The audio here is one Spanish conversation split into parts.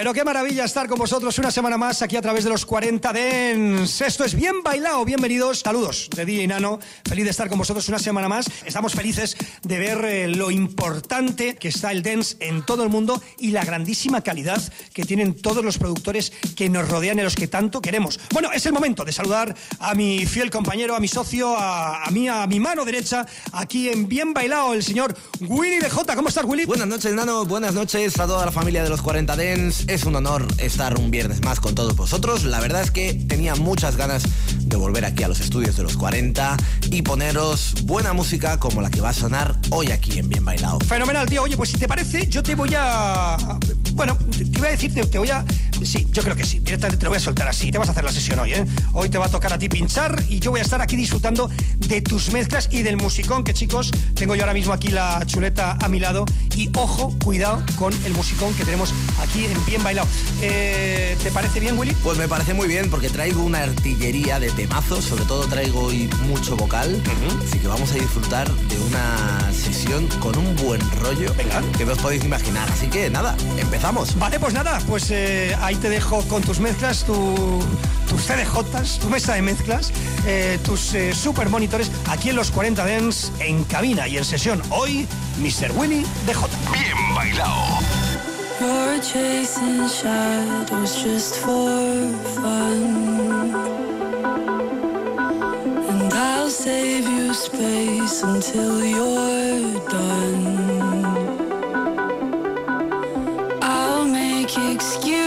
Pero qué maravilla estar con vosotros una semana más aquí a través de los 40 Dens. Esto es Bien Bailado, bienvenidos. Saludos de DJ Nano. Feliz de estar con vosotros una semana más. Estamos felices de ver eh, lo importante que está el dance en todo el mundo y la grandísima calidad que tienen todos los productores que nos rodean y los que tanto queremos. Bueno, es el momento de saludar a mi fiel compañero, a mi socio, a, mí, a mi mano derecha, aquí en Bien Bailado, el señor Willy de J. ¿Cómo estás, Willy? Buenas noches, Nano. Buenas noches a toda la familia de los 40 Dens. Es un honor estar un viernes más con todos vosotros. La verdad es que tenía muchas ganas de volver aquí a los estudios de los 40 y poneros buena música como la que va a sonar hoy aquí en Bien Bailado. Fenomenal, tío. Oye, pues si te parece, yo te voy a. Bueno, te iba a decir, te, voy a. Sí, yo creo que sí. Directamente te lo voy a soltar así. Te vas a hacer la sesión hoy, ¿eh? Hoy te va a tocar a ti pinchar y yo voy a estar aquí disfrutando de tus mezclas y del musicón que, chicos, tengo yo ahora mismo aquí la chuleta a mi lado. Y ojo, cuidado con el musicón que tenemos aquí en Bien Bailado. Eh, ¿Te parece bien, Willy? Pues me parece muy bien porque traigo una artillería de temazos, sobre todo traigo hoy mucho vocal, así que vamos a disfrutar de una sesión con un buen rollo Venga. que no os podéis imaginar. Así que nada, empezamos. Vale, pues nada, pues eh, ahí te dejo con tus mezclas, tu- tus CDJs, tu mesa de mezclas, eh, tus eh, super monitores aquí en los 40 Dens en cabina y en sesión. Hoy, Mr. Willy DJ. Bien bailado. You're chasing shadows just for fun. And I'll save you space until you're done. I'll make excuses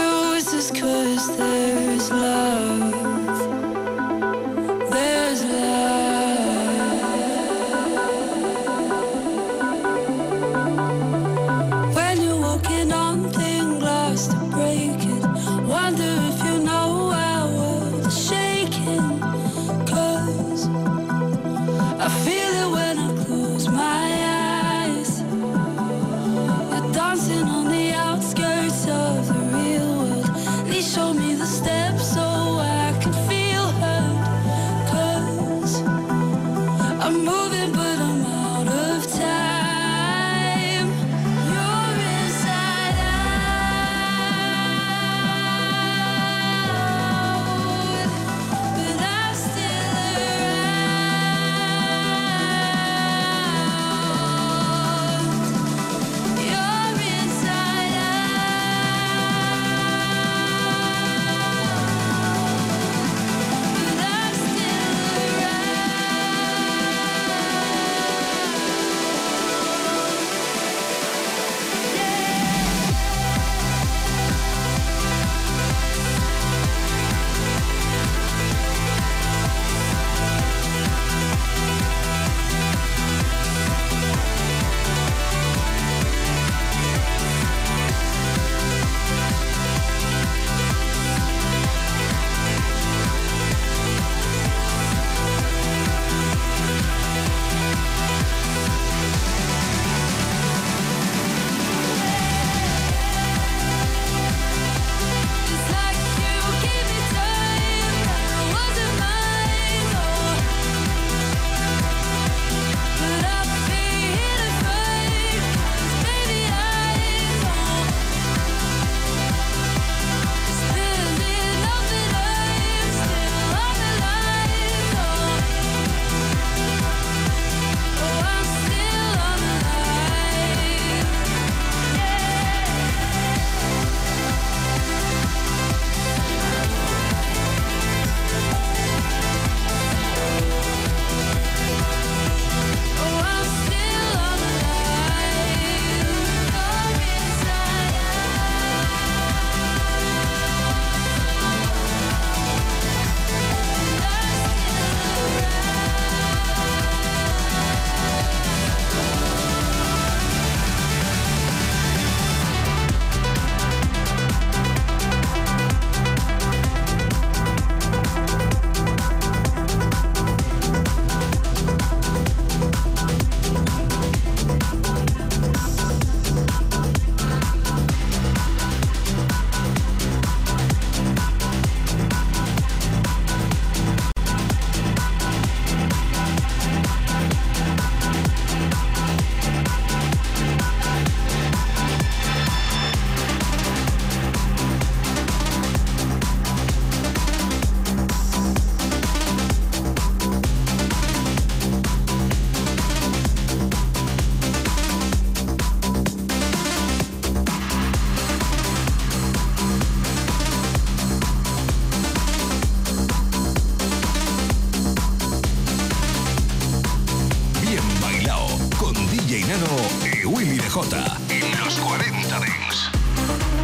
los 40 Dents.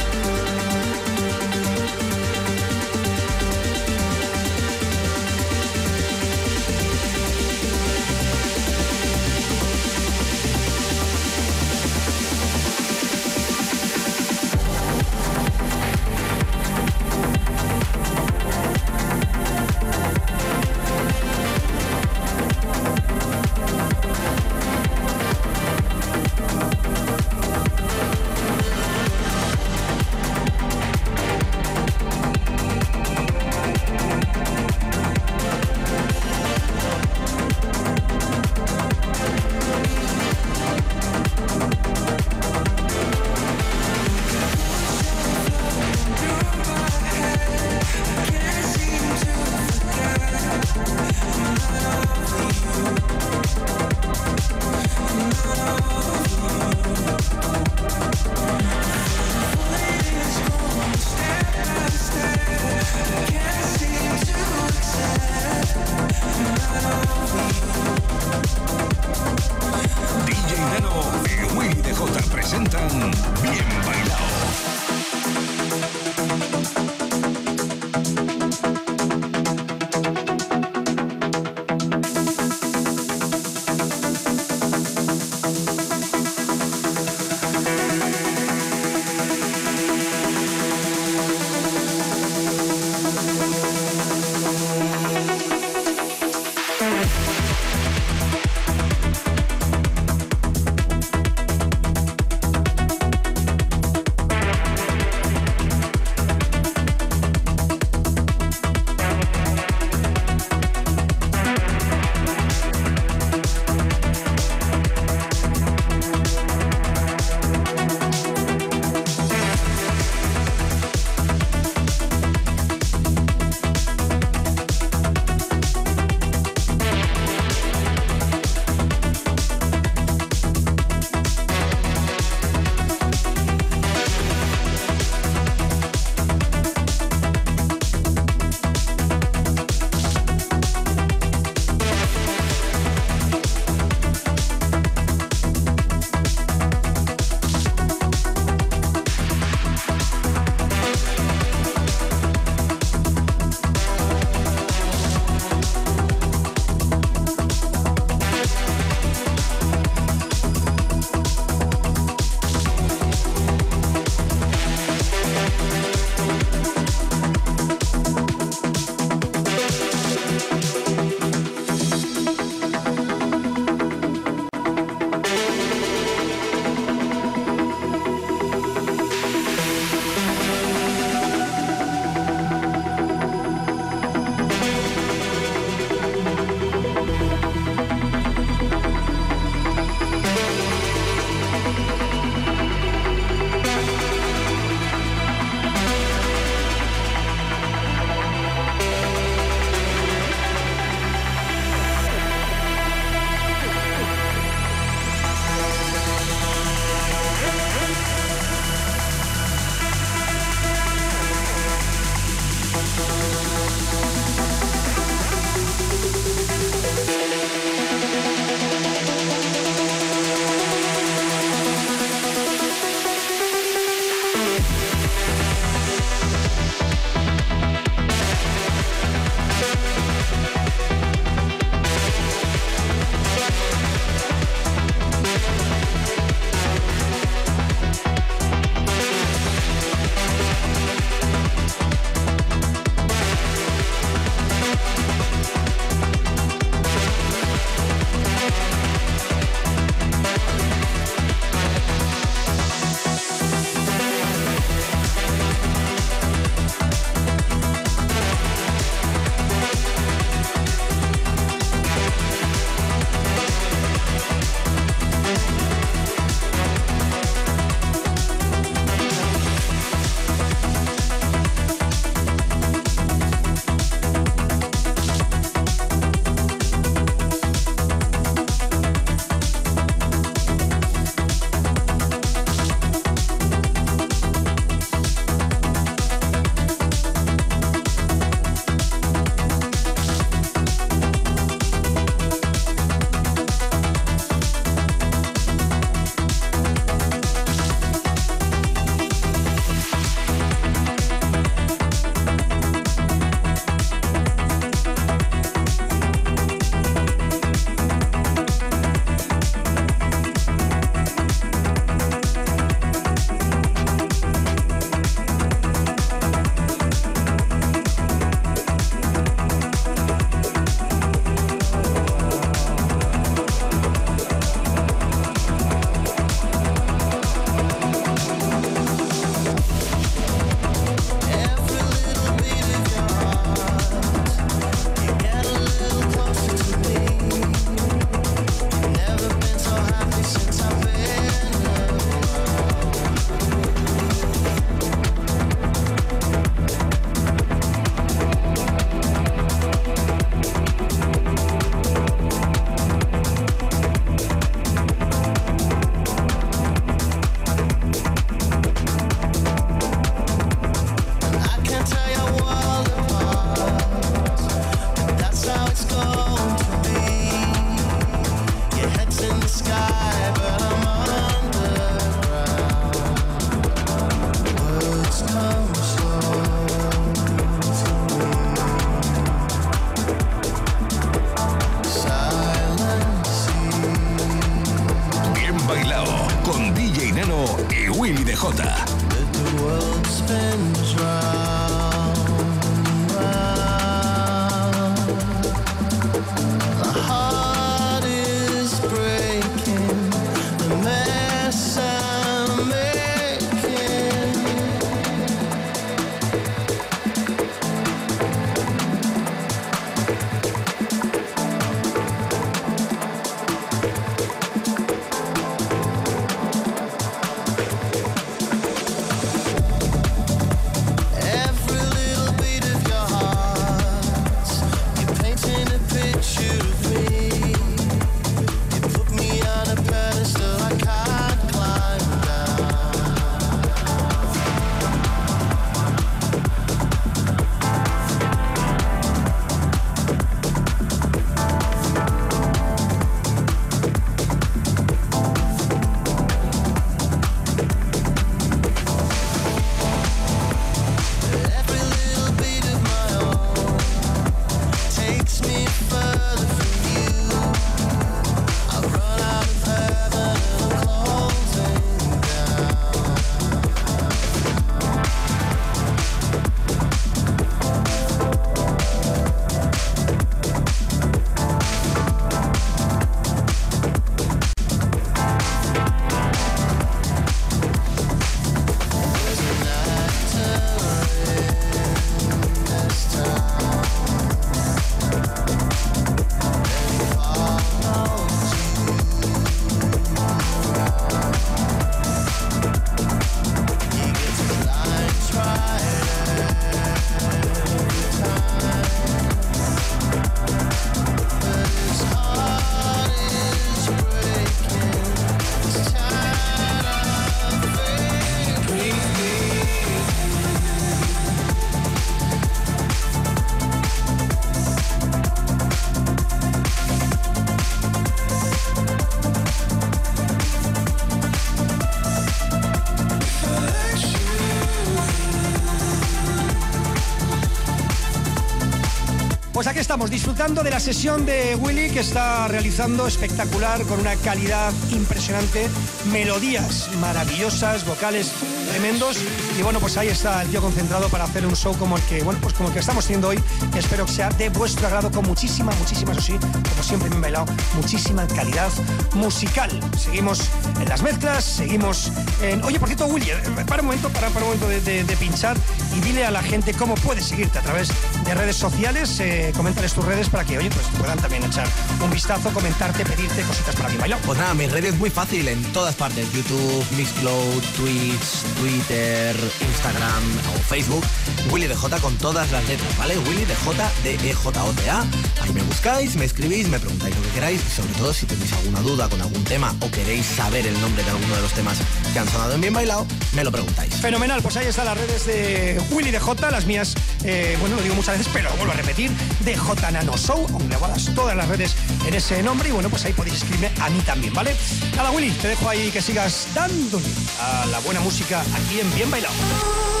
Estamos, disfrutando de la sesión de Willy que está realizando espectacular, con una calidad impresionante, melodías maravillosas, vocales tremendos. Y bueno, pues ahí está el tío concentrado para hacer un show como el que, bueno, pues como que estamos haciendo hoy. Espero que sea de vuestro agrado con muchísima, muchísima, eso sí, como siempre me he bailado, muchísima calidad musical. Seguimos en las mezclas, seguimos en. Oye, por cierto, Willy, eh, para un momento, para, para un momento de, de- de pinchar y dile a la gente cómo puede seguirte a través de redes sociales. Eh, coméntales tus redes para que, oye, pues puedan también echar un vistazo, comentarte, pedirte cositas para mi bailado. Pues nada, mis redes muy fácil en todas partes. YouTube, Mixcloud, Twitch, Twitter, Instagram o Facebook. Willy DJ con todas las letras, ¿vale? Willy DJ de EJOTA. Ahí me buscáis, me escribís, me preguntáis queráis sobre todo si tenéis alguna duda con algún tema o queréis saber el nombre de alguno de los temas que han sonado en Bien Bailado, me lo preguntáis. Fenomenal, pues ahí están las redes de Willy DJ, las mías, eh, bueno, lo digo muchas veces, pero lo vuelvo a repetir, DJ Nano Show, englobadas todas las redes en ese nombre y bueno, pues ahí podéis escribirme a mí también, ¿vale? Nada, Willy, te dejo ahí que sigas dándole a la buena música aquí en Bien Bailado.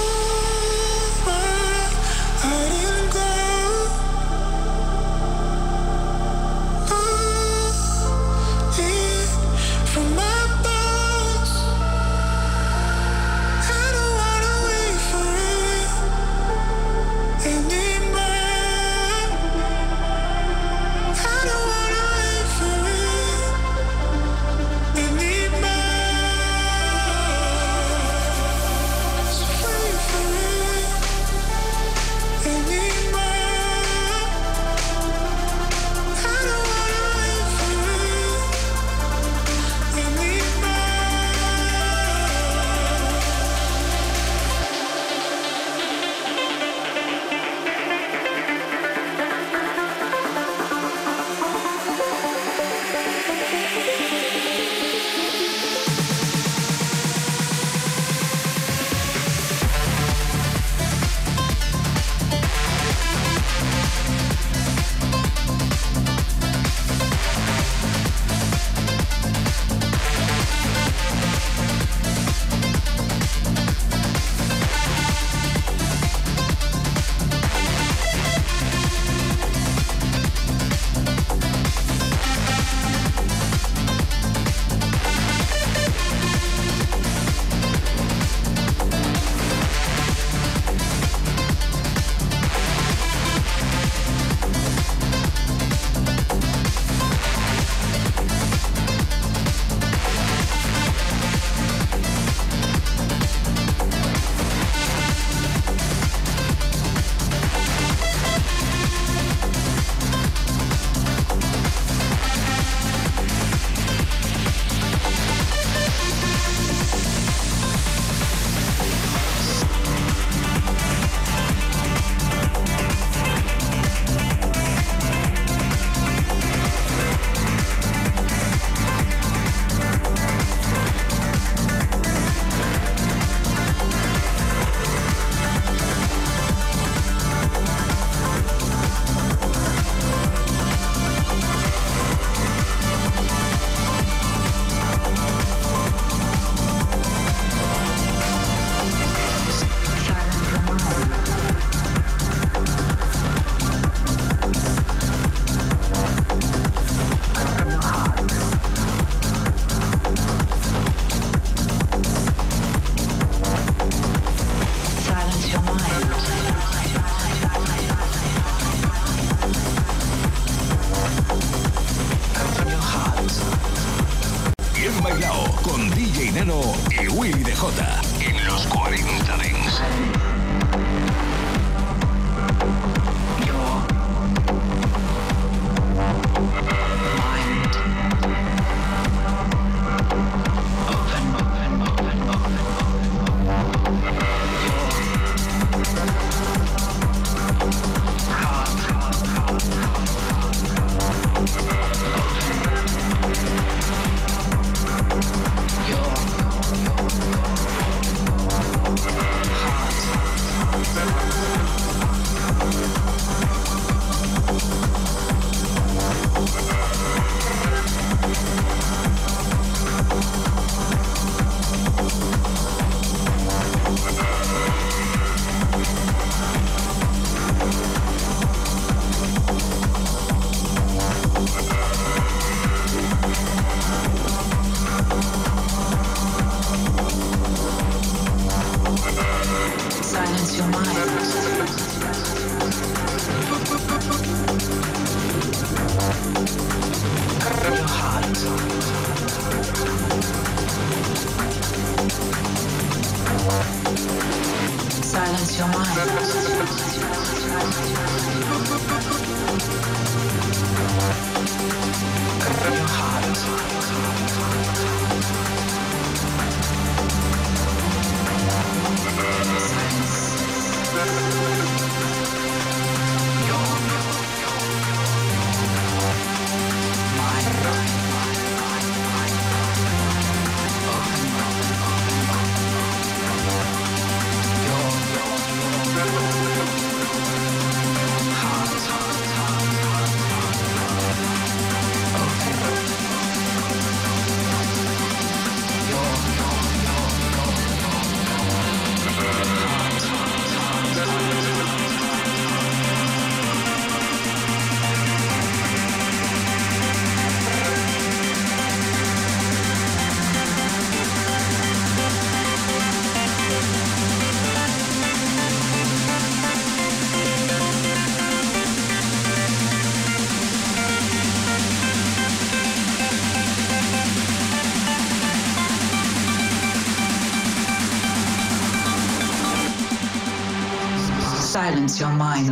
Silence your mind.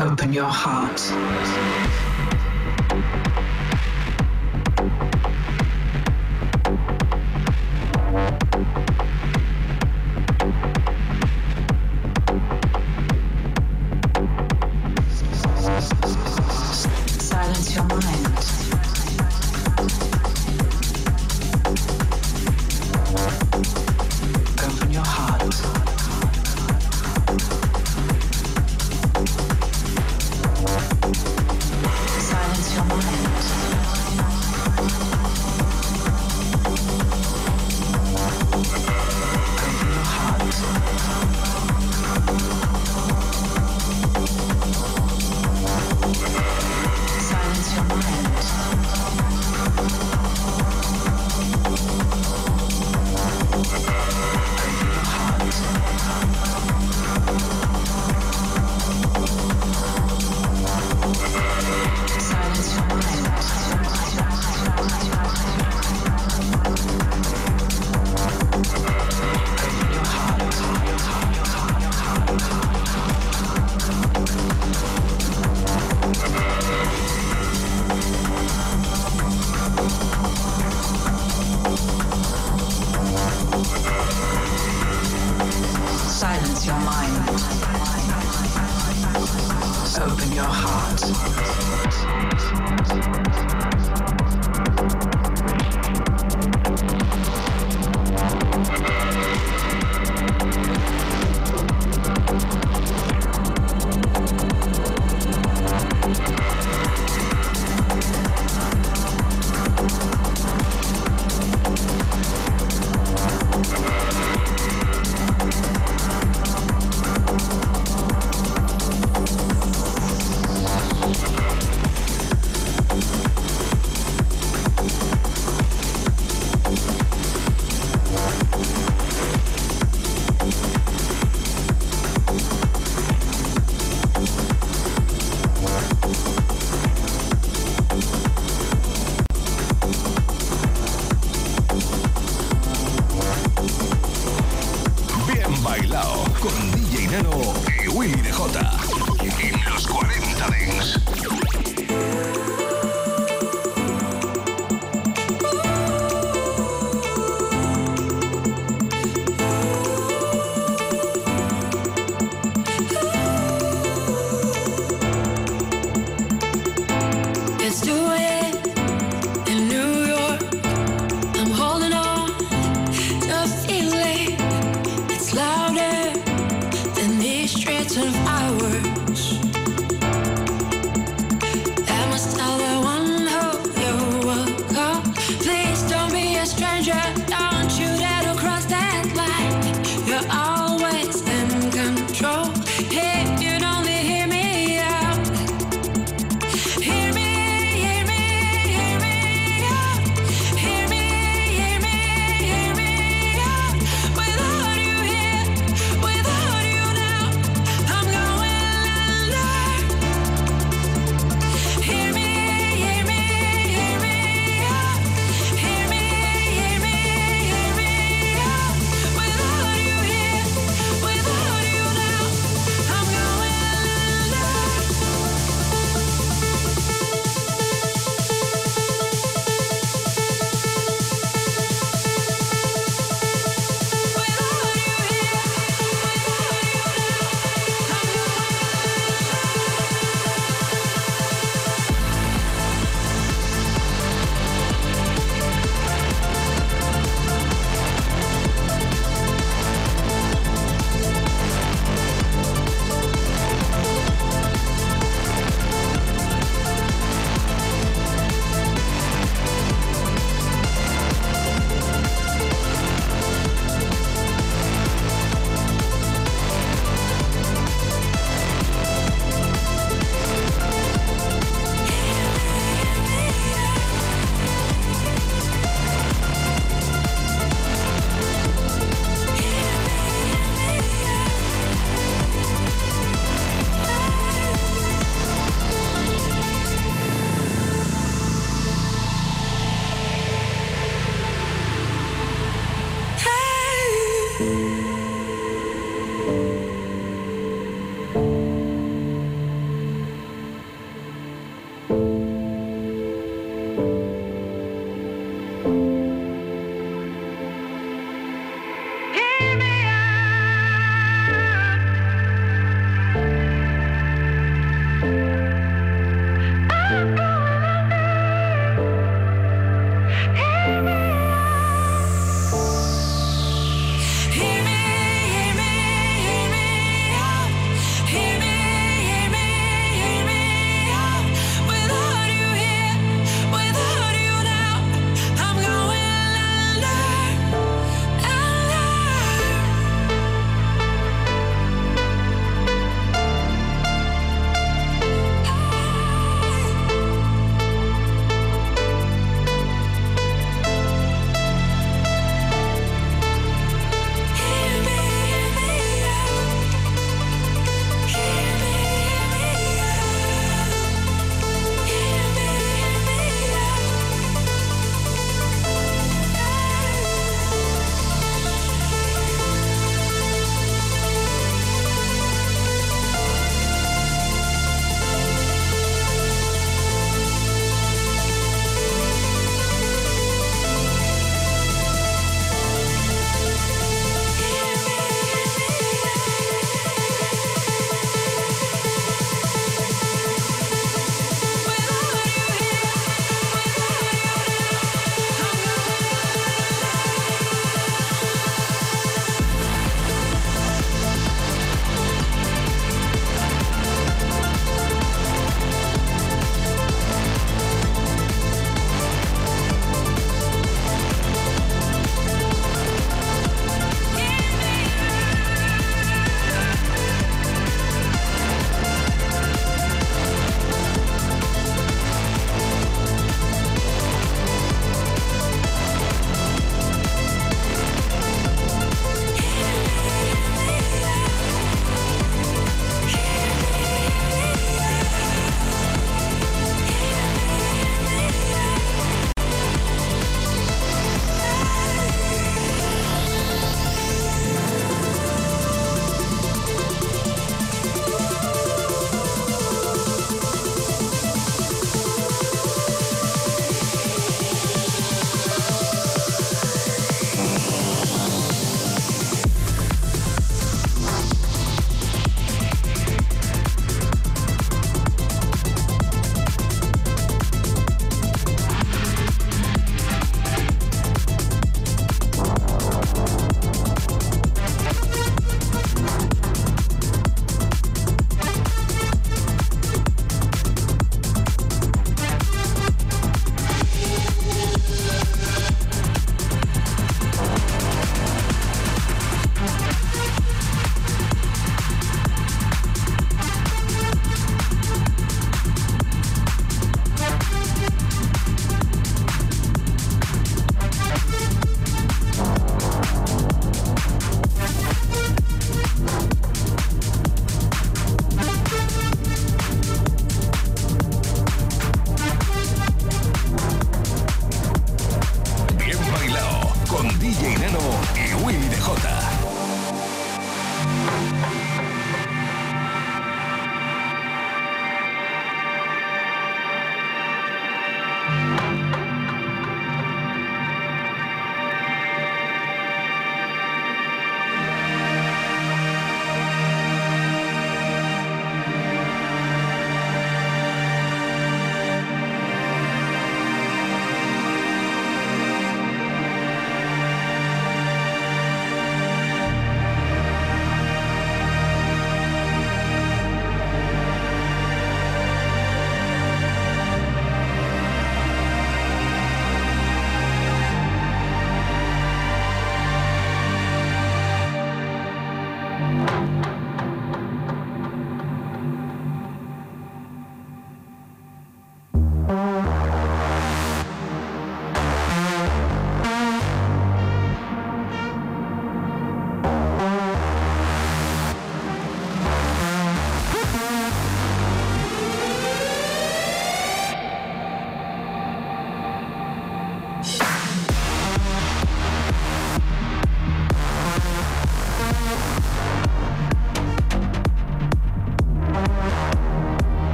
Open your heart.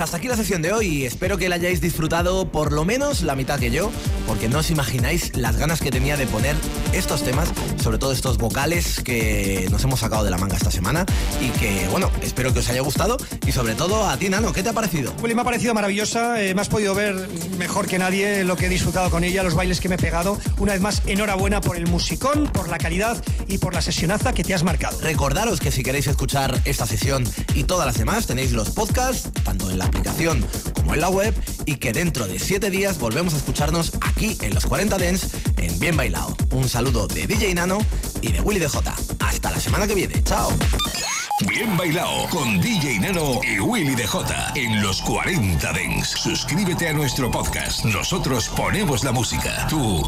Pues hasta aquí la sesión de hoy y espero que la hayáis disfrutado por lo menos la mitad que yo, porque no os imagináis las ganas que tenía de poner estos temas, sobre todo estos vocales que nos hemos sacado de la manga esta semana y que, bueno, espero que os haya gustado y sobre todo a ti, Nano, ¿qué te ha parecido? Willy, me ha parecido maravillosa, eh, me has podido ver mejor que nadie lo que he disfrutado con ella, los bailes que me he pegado. Una vez más, enhorabuena por el musicón, por la calidad y por la sesionaza que te has marcado. Recordaros que si queréis escuchar esta sesión y todas las demás, tenéis los podcasts, en la aplicación como en la web, y que dentro de 7 días volvemos a escucharnos aquí en los 40 Dents en Bien Bailado. Un saludo de DJ Nano y de Willy DJ. Hasta la semana que viene. Chao. Bien bailado con DJ Nano y Willy DJ en los 40 Dents. Suscríbete a nuestro podcast. Nosotros ponemos la música. Tú